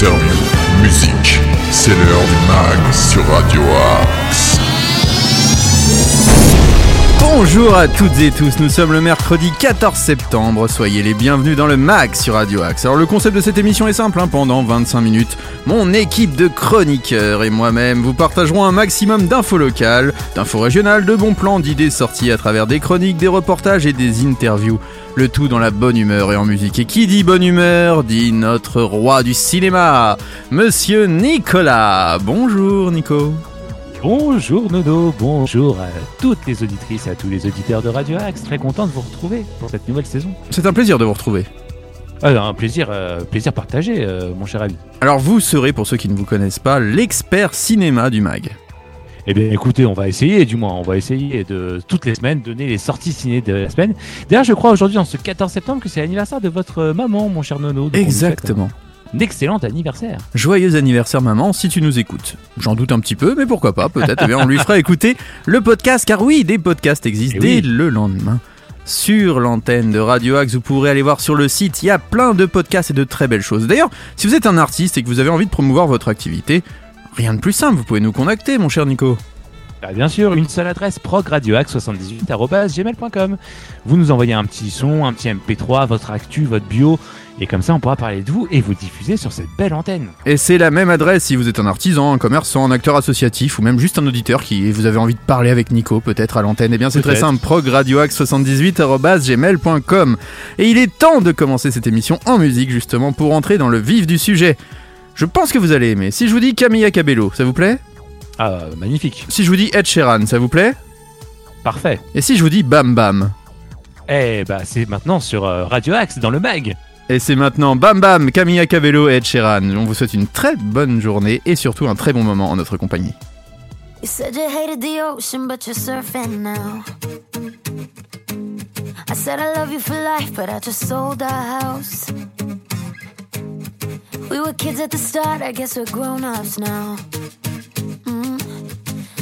interviews, musique. C'est l'heure du mag sur Radio Axe. Bonjour à toutes et tous, nous sommes le mercredi 14 septembre, soyez les bienvenus dans le MAG sur Radio Axe. Alors le concept de cette émission est simple, hein. pendant 25 minutes, mon équipe de chroniqueurs et moi-même vous partagerons un maximum d'infos locales, d'infos régionales, de bons plans, d'idées sorties à travers des chroniques, des reportages et des interviews. Le tout dans la bonne humeur et en musique. Et qui dit bonne humeur dit notre roi du cinéma, Monsieur Nicolas. Bonjour Nico. Bonjour Nono, bonjour à toutes les auditrices et à tous les auditeurs de Radio Axe. Très content de vous retrouver pour cette nouvelle saison. C'est un plaisir de vous retrouver. Ah, un plaisir, euh, plaisir partagé, euh, mon cher ami. Alors vous serez, pour ceux qui ne vous connaissent pas, l'expert cinéma du MAG. Eh bien écoutez, on va essayer, du moins, on va essayer de toutes les semaines donner les sorties ciné de la semaine. D'ailleurs, je crois aujourd'hui, en ce 14 septembre, que c'est l'anniversaire de votre maman, mon cher Nono. Souhaite Exactement. Un excellent anniversaire. Joyeux anniversaire maman si tu nous écoutes. J'en doute un petit peu, mais pourquoi pas, peut-être eh bien, on lui fera écouter le podcast, car oui, des podcasts existent Eh dès oui. le lendemain. Sur l'antenne de Radio Axe, vous pourrez aller voir sur le site, il y a plein de podcasts et de très belles choses. D'ailleurs, si vous êtes un artiste et que vous avez envie de promouvoir votre activité, rien de plus simple, vous pouvez nous contacter, mon cher Nico. Bah, bien sûr, une seule adresse progradioax78.gmail.com. Vous nous envoyez un petit son, un petit MP3, votre actu, votre bio, et comme ça on pourra parler de vous et vous diffuser sur cette belle antenne. Et c'est la même adresse si vous êtes un artisan, un commerçant, un acteur associatif ou même juste un auditeur qui vous avez envie de parler avec Nico peut-être à l'antenne. Eh bien c'est très simple, progradioax78@gmail.com. Et il est temps de commencer cette émission en musique justement pour entrer dans le vif du sujet. Je pense que vous allez aimer. Si je vous dis Camilla Cabello, ça vous plaît? Ah, magnifique, Si je vous dis Ed Sheeran, ça vous plaît? Parfait. Et si je vous dis Bam Bam? Eh bah c'est maintenant sur euh, Radio Axe dans le mag. Et c'est maintenant Bam Bam, Camilla Cabello et Ed Sheeran. On vous souhaite une très bonne journée et surtout un très bon moment en notre compagnie. You said you hated the ocean, but you're surfing now. I said I love you for life, but I just sold our house. We were kids at the start, I guess we're grown ups now.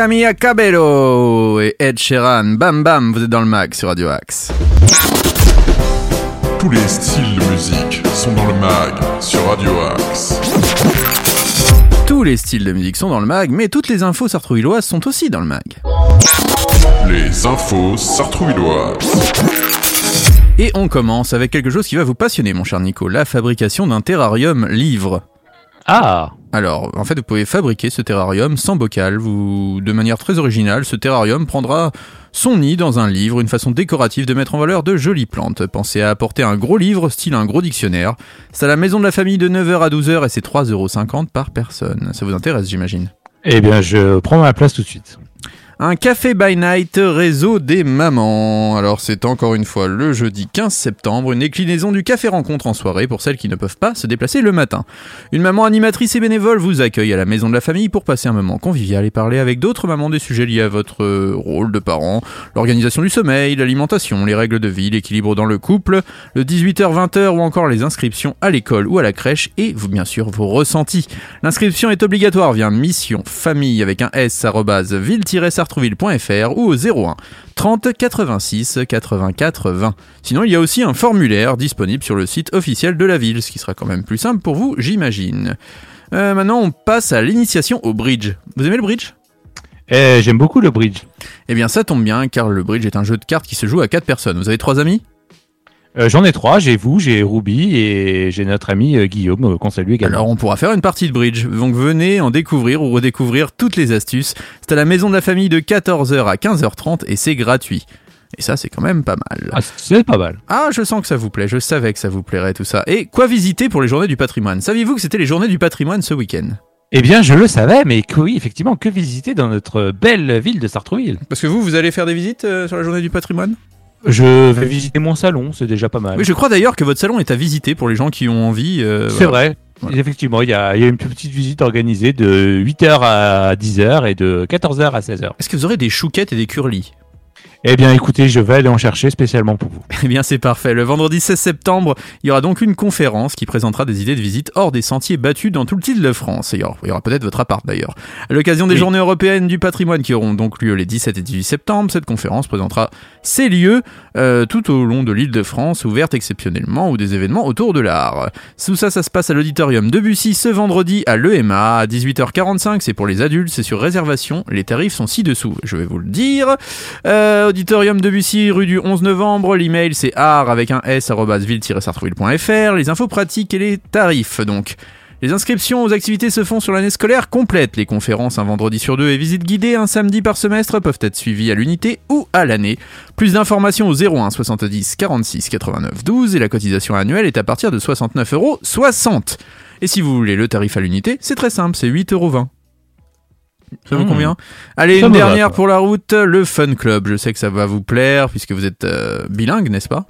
Camilla Cabello et Ed Sheeran. Bam bam, vous êtes dans le mag sur Radio Axe. Tous les styles de musique sont dans le mag sur Radio Axe. Tous les styles de musique sont dans le mag, mais toutes les infos sartrouilloises sont aussi dans le mag. Les infos sartrouilloises. Et on commence avec quelque chose qui va vous passionner, mon cher Nico, la fabrication d'un terrarium livre. Ah Alors, en fait, vous pouvez fabriquer ce terrarium sans bocal. Vous, de manière très originale, ce terrarium prendra son nid dans un livre, une façon décorative de mettre en valeur de jolies plantes. Pensez à apporter un gros livre, style un gros dictionnaire. C'est à la maison de la famille de 9h à 12h et c'est 3,50€ par personne. Ça vous intéresse, j'imagine? Eh bien, je prends ma place tout de suite. Un café by night réseau des mamans. Alors c'est encore une fois le jeudi 15 septembre, une déclinaison du café rencontre en soirée pour celles qui ne peuvent pas se déplacer le matin. Une maman animatrice et bénévole vous accueille à la maison de la famille pour passer un moment convivial et parler avec d'autres mamans des sujets liés à votre rôle de parent, l'organisation du sommeil, l'alimentation, les règles de vie, l'équilibre dans le couple, le 18h-20h ou encore les inscriptions à l'école ou à la crèche et bien sûr vos ressentis. L'inscription est obligatoire via mission famille avec un s arrobase ou au 01 30 86 84 20. Sinon, il y a aussi un formulaire disponible sur le site officiel de la ville, ce qui sera quand même plus simple pour vous, j'imagine. Euh, maintenant, on passe à l'initiation au bridge. Vous aimez le bridge? Eh, J'aime beaucoup le bridge. Eh bien, ça tombe bien, car le bridge est un jeu de cartes qui se joue à 4 personnes. Vous avez 3 amis? Euh, J'en ai trois, j'ai vous, j'ai Ruby et j'ai notre ami euh, Guillaume euh, qu'on salue également. Alors on pourra faire une partie de bridge, donc venez en découvrir ou redécouvrir toutes les astuces. C'est à la maison de la famille de 14h à 15h30 et c'est gratuit. Et ça c'est quand même pas mal. Ah, c'est pas mal. Ah, je sens que ça vous plaît, je savais que ça vous plairait tout ça. Et quoi visiter pour les journées du patrimoine? Saviez-vous que c'était les journées du patrimoine ce week-end? Eh bien, je le savais, mais que oui, effectivement, que visiter dans notre belle ville de Sartrouville Parce que vous, vous allez faire des visites euh, sur la journée du patrimoine? Je vais visiter mon salon, c'est déjà pas mal. Oui, je crois d'ailleurs que votre salon est à visiter pour les gens qui ont envie. euh, C'est voilà. vrai. Voilà. Effectivement, il y a, il y a une petite visite organisée de 8h à 10h et de 14h à 16h. Est-ce que vous aurez des chouquettes et des curlis? Eh bien, écoutez, je vais aller en chercher spécialement pour vous. Eh bien, c'est parfait. Le vendredi 16 septembre, il y aura donc une conférence qui présentera des idées de visite hors des sentiers battus dans tout le de France. Et il y aura, peut-être votre appart d'ailleurs. À l'occasion des Oui. journées européennes du patrimoine qui auront donc lieu les 17 et 18 septembre, cette conférence présentera ces lieux euh, tout au long de l'île de France, ouvertes exceptionnellement ou des événements autour de l'art. Tout ça, ça se passe à l'auditorium de Bussy ce vendredi à l'EMA à 18h45. C'est pour les adultes, c'est sur réservation. Les tarifs sont ci-dessous, je vais vous le dire. Euh, auditorium de Bussy, rue du 11 novembre. L'email c'est art avec un s arobase ville-sartrouville.fr. Les infos pratiques et les tarifs donc. Les inscriptions aux activités se font sur l'année scolaire complète. Les conférences un vendredi sur deux et visites guidées un samedi par semestre peuvent être suivies à l'unité ou à l'année. Plus d'informations au 01 70 46 89 12 et la cotisation annuelle est à partir de 69,60 euros. Et si vous voulez le tarif à l'unité, c'est très simple, c'est 8,20 euros. Ça vous Mmh. convient Allez, Ça une va, dernière pour la route, le Fun Club. Je sais que ça va vous plaire puisque vous êtes euh, bilingue, n'est-ce pas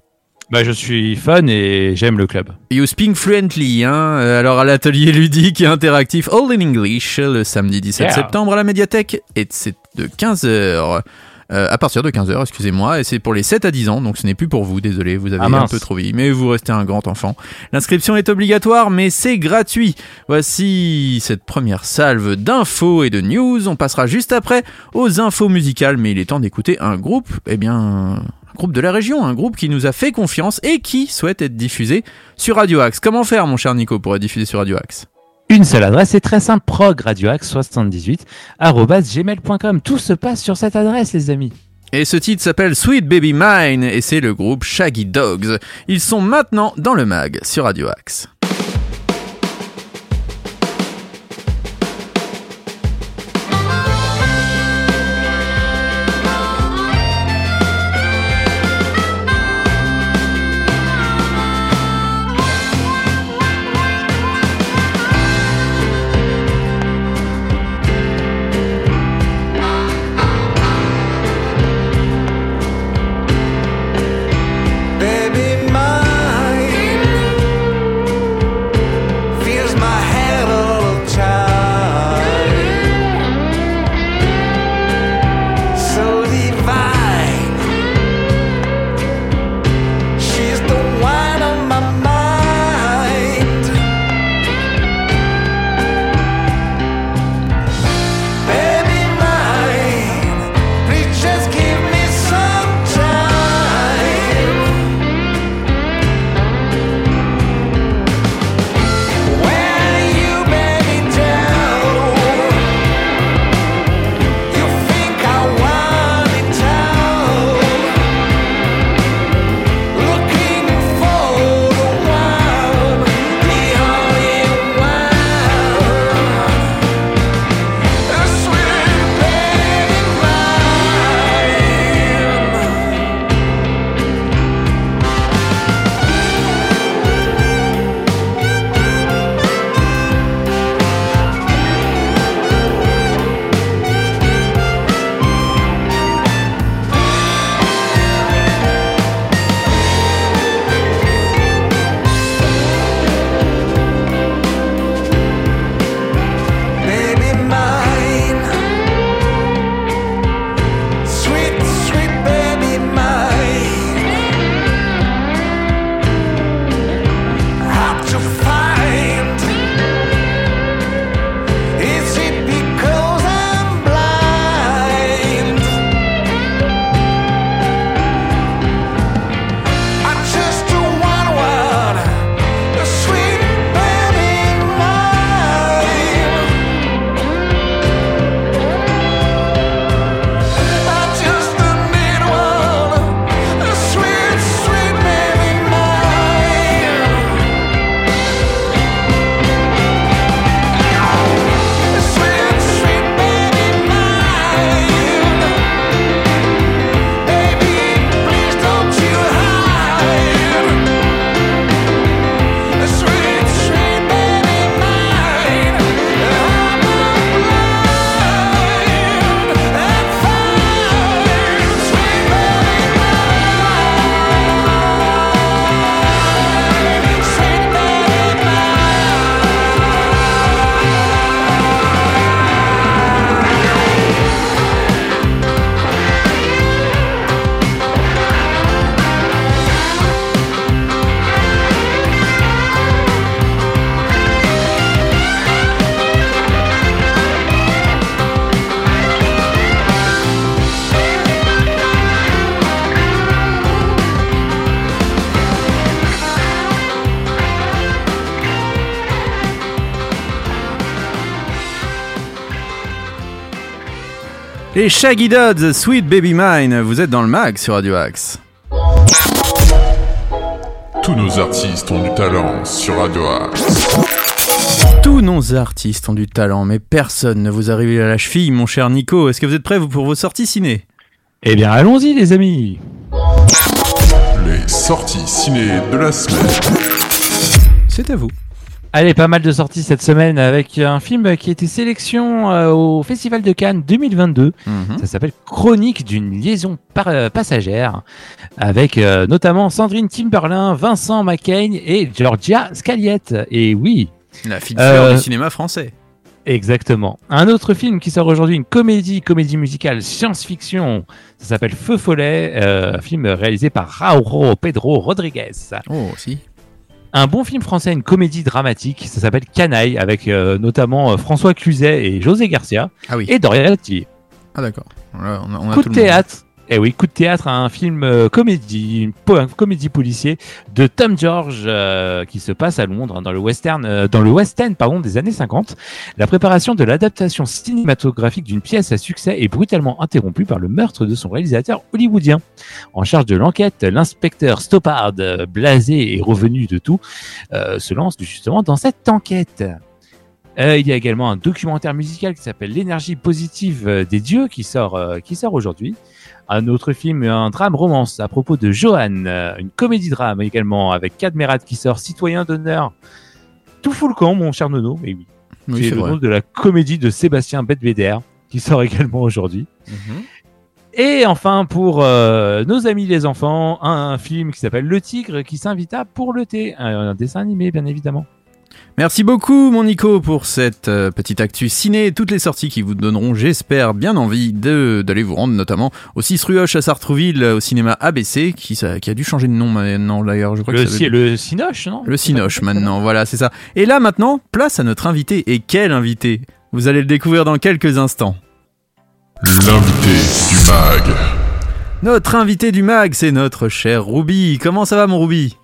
Bah, je suis fan et j'aime le club. You speak fluently, hein Euh, Alors à l'atelier ludique et interactif All in English, le samedi 17 Yeah. septembre à la médiathèque, et c'est de 15h. À partir de 15h, excusez-moi, et c'est pour les 7 à 10 ans, donc ce n'est plus pour vous, désolé, vous avez Ah, un peu trop vieilli, mais vous restez un grand enfant. L'inscription est obligatoire, mais c'est gratuit. Voici cette première salve d'infos et de news, on passera juste après aux infos musicales, mais il est temps d'écouter un groupe, eh bien, un groupe de la région, un groupe qui nous a fait confiance et qui souhaite être diffusé sur Radio Axe. Comment faire, mon cher Nico, pour être diffusé sur Radio Axe? Une seule adresse, c'est très simple, progradioax78 gmail.com. Tout se passe sur cette adresse, les amis. Et ce titre s'appelle Sweet Baby Mine et c'est le groupe Shaggy Dogs. Ils sont maintenant dans le mag sur Radio Axe. Les Shaggy Dodds, Sweet Baby Mine, vous êtes dans le mag sur Radio Axe. Tous nos artistes ont du talent sur Radio Axe. Tous nos artistes ont du talent, mais personne ne vous arrive à la cheville, mon cher Nico. Est-ce que vous êtes prêts vous, pour vos sorties ciné? Eh bien, allons-y, les amis. Les sorties ciné de la semaine. C'est à vous. Allez, pas mal de sorties cette semaine avec un film qui a été sélection euh, au Festival de Cannes 2022. Mhm. Ça s'appelle Chronique d'une liaison par- euh, passagère avec euh, notamment Sandrine Timberlin, Vincent McCain et Georgia Scaliette. Et oui, La fleur Euh, du cinéma français. Exactement. Un autre film qui sort aujourd'hui, une comédie, comédie musicale, science-fiction. Ça s'appelle Feu Follet, euh, un film réalisé par Rauro Pedro Rodriguez. Oh, si. Un bon film français, une comédie dramatique. Ça s'appelle Canaille, avec euh, notamment euh, François Cluzet et José Garcia Ah oui. et Dorian Tilly. Ah d'accord. On a, on a Coup de théâtre. Eh oui, coup de théâtre, un film euh, comédie, une comédie policier de Tom George euh, qui se passe à Londres hein, dans le western, euh, dans le West End pardon des années 50. La préparation de l'adaptation cinématographique d'une pièce à succès est brutalement interrompue par le meurtre de son réalisateur hollywoodien. En charge de l'enquête, l'inspecteur Stoppard, blasé et revenu de tout, se lance justement dans cette enquête. Euh, il y a également un documentaire musical qui s'appelle L'énergie positive euh, des dieux qui sort, euh, qui sort aujourd'hui. Un autre film, un drame romance à propos de Johan, euh, une comédie drame également avec Cadmerat qui sort Citoyen d'honneur. Tout fout le camp, mon cher Nono. Et oui, Oui, c'est le vrai. nom de la comédie de Sébastien Bedveder qui sort également aujourd'hui. Mhm. Et enfin, pour nos amis les enfants, un, film qui s'appelle Le Tigre qui s'invita pour le thé, un, un dessin animé bien évidemment. Merci beaucoup, mon Nico, pour cette euh, petite actu ciné et toutes les sorties qui vous donneront, j'espère, bien envie de d'aller vous rendre, notamment au 6 rue Hoche à Sartrouville, euh, au cinéma ABC, qui, ça- qui a dû changer de nom maintenant, d'ailleurs. Je crois Le, que ça veut le Cinoche, non? Le Cinoche maintenant, voilà, c'est ça. Et là maintenant, place à notre invité. Et quel invité? Vous allez le découvrir dans quelques instants. L'invité du mag. Notre invité du mag, c'est notre cher Ruby. Comment ça va mon Ruby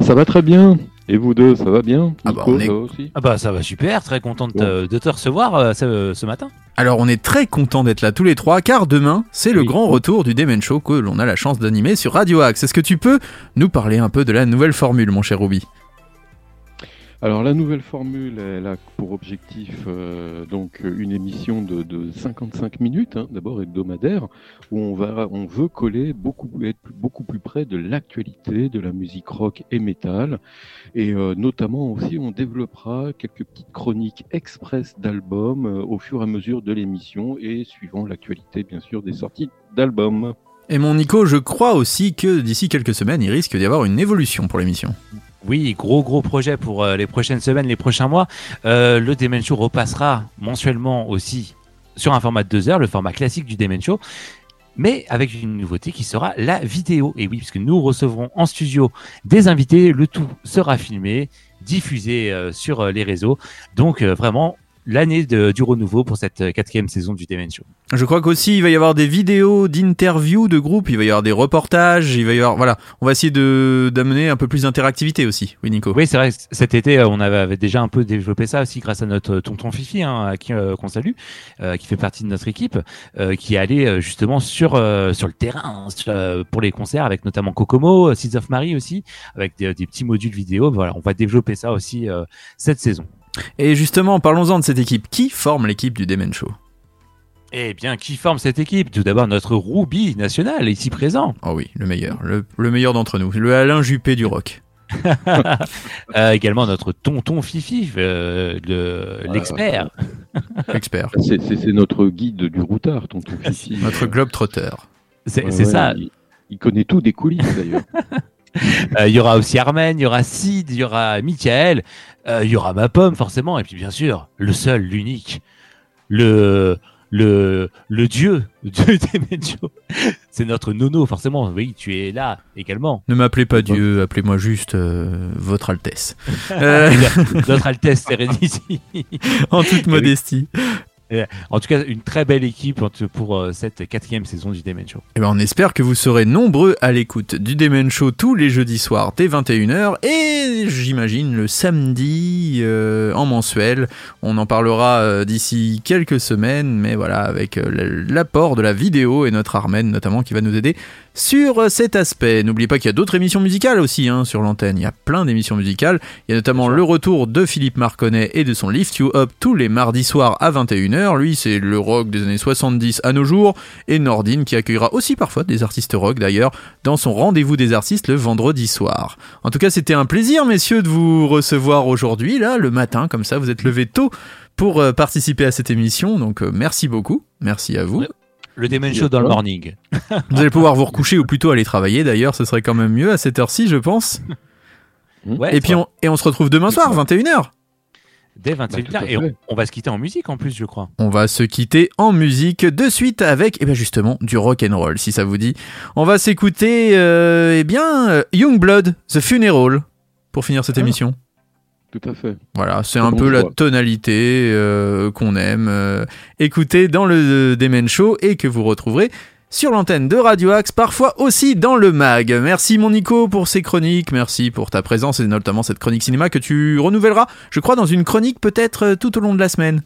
Ça va très bien. Et vous deux, ça va bien Ah bah, Nico, on est- ça va aussi Ah bah ça va super, très content de te, de te recevoir euh, ce, ce matin. Alors on est très content d'être là tous les trois, car demain, c'est le Oui. grand retour du Demen Show que l'on a la chance d'animer sur Radio Axe. Est-ce que tu peux nous parler un peu de la nouvelle formule, mon cher Ruby? Alors la nouvelle formule, elle a pour objectif euh, donc euh, une émission de, de 55 minutes, hein, d'abord hebdomadaire, où on va, on veut coller beaucoup, être beaucoup plus près de l'actualité de la musique rock et métal, et euh, notamment aussi on développera quelques petites chroniques express d'albums au fur et à mesure de l'émission et suivant l'actualité bien sûr des sorties d'albums. Et mon Nico, je crois aussi que d'ici quelques semaines, il risque d'y avoir une évolution pour l'émission. Oui, gros gros projet pour euh, les prochaines semaines, les prochains mois. Euh, le Demen Show repassera mensuellement aussi sur un format de deux heures, le format classique du Demen Show, mais avec une nouveauté qui sera la vidéo. Et oui, puisque nous recevrons en studio des invités, le tout sera filmé, diffusé euh, sur les réseaux. Donc vraiment l'année de- du renouveau pour cette euh, quatrième saison du Demen Show. Je crois qu'aussi il va y avoir des vidéos d'interviews de groupes, il va y avoir des reportages, il va y avoir voilà, on va essayer de d'amener un peu plus d'interactivité aussi. Oui Nico. Oui, c'est vrai. Cet été, euh, on avait, déjà un peu développé ça aussi grâce à notre tonton Fifi, hein, à qui euh, qu'on salue, euh, qui fait partie de notre équipe, euh, qui est allé euh, justement sur euh, sur le terrain hein, sur, euh, pour les concerts, avec notamment Kokomo, euh, Seeds of Marie aussi, avec des, des petits modules vidéo. Voilà, on va développer ça aussi euh, cette saison. Et justement, parlons-en de cette équipe. Qui forme l'équipe du Demen Show? Eh bien, qui forme cette équipe? Tout d'abord notre Ruby national ici présent, Oh oui, le meilleur, le, le meilleur d'entre nous, le Alain Juppé du rock. Euh, également notre tonton Fifi, euh, le- l'expert. Expert. C'est- C'est c'est notre guide du routard, tonton Fifi. Notre globe trotter. C'est Ouais, c'est ouais, ça. Il, il connaît tout des coulisses d'ailleurs. Euh, Il y aura aussi Armen, il y aura Sid, il y aura Michael, euh, il y aura ma pomme forcément, et puis bien sûr, le seul, l'unique, le le le dieu de Demencho. C'est notre nono forcément. Oui, tu es là également. Ne m'appelez pas Dieu, appelez-moi juste euh, Votre Altesse. Euh, Notre Altesse Sérénissime. en toute modestie. En tout cas, une très belle équipe pour euh, cette quatrième saison du Demen Show. Eh ben, on espère que vous serez nombreux à l'écoute du Demen Show tous les jeudis soirs dès 21h et j'imagine le samedi euh, en mensuel. On en parlera euh, d'ici quelques semaines, mais voilà, avec l'apport de la vidéo et notre Armen notamment qui va nous aider sur cet aspect. N'oubliez pas qu'il y a d'autres émissions musicales aussi hein, sur l'antenne. Il y a plein d'émissions musicales. Il y a notamment le retour de Philippe Marconnet et de son Lift You Up tous les mardis soirs à 21h. Lui, c'est le rock des années 70 à nos jours. Et Nordine qui accueillera aussi parfois des artistes rock d'ailleurs dans son rendez-vous des artistes le vendredi soir. En tout cas, c'était un plaisir, messieurs, de vous recevoir aujourd'hui, là, le matin, comme ça, vous êtes levés tôt pour euh, participer à cette émission. Donc, euh, merci beaucoup. Merci à vous. Le Demen Show dans le morning. Vous allez pouvoir vous recoucher ou plutôt aller travailler d'ailleurs, ce serait quand même mieux à cette heure-ci, je pense. Ouais, et puis on, et on se retrouve demain soir, 21h. Dès 21h. et on, on va se quitter en musique en plus, je crois. On va se quitter en musique de suite avec, eh bien justement, du rock and roll, si ça vous dit. On va s'écouter, euh, eh bien, euh, Youngblood, The Funeral, pour finir cette Ah. émission. Tout à fait. Voilà, c'est un bon peu la tonalité euh, qu'on aime. euh, écoutez dans le Demen Show et que vous retrouverez sur l'antenne de Radio Axe, parfois aussi dans le mag. Merci mon Nico pour ces chroniques, merci pour ta présence et notamment cette chronique cinéma que tu renouvelleras, je crois, dans une chronique peut-être euh, tout au long de la semaine.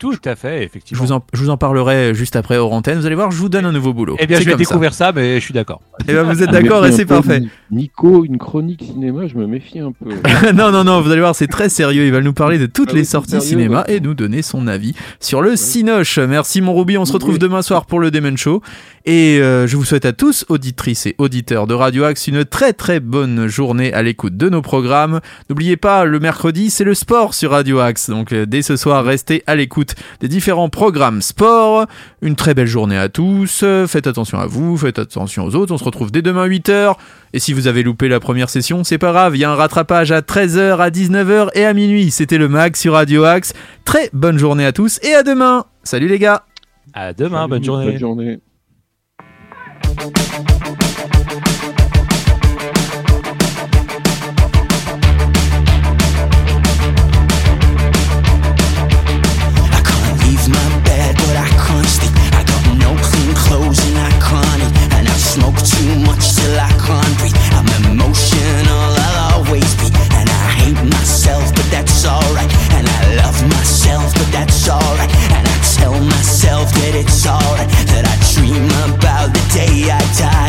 Tout à fait, Je effectivement. vous, en, je vous en parlerai juste après hors antenne, vous allez voir, je vous donne un nouveau boulot. Eh bien, je vais comme ça. découvrir ça. mais je suis d'accord. Eh ben, vous êtes Je d'accord et c'est parfait. Ni- Nico, une chronique cinéma, je me méfie un peu. non, non, non, vous allez voir, c'est très sérieux. Il va nous parler de toutes Ah les sorties sérieux, cinéma et nous donner son avis sur le Cinoche. Merci mon Ruby, on se retrouve Oui. demain soir pour le Demon Show. Et euh, je vous souhaite à tous, auditrices et auditeurs de Radio Axe, une très très bonne journée à l'écoute de nos programmes. N'oubliez pas, le mercredi, c'est le sport sur Radio Axe. Donc euh, dès ce soir, restez à l'écoute des différents programmes sport. Une très belle journée à tous. Faites attention à vous, faites attention aux autres. On se retrouve dès demain 8h. Et si vous avez loupé la première session, c'est pas grave, il y a un rattrapage à 13h, à 19h et à minuit. C'était le mag sur Radio Axe. Très bonne journée à tous et à demain. Salut les gars. À demain, Salut, bonne journée. Bonne journée. It's alright. That I dream about the day I die. To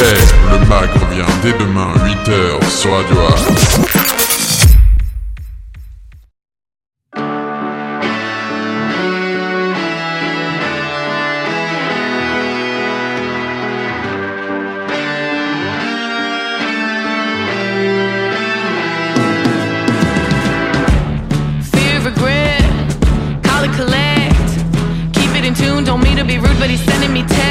Hey, le mag revient dès demain 8h sur Radio A. don't mean to be rude, but he's sending me 10.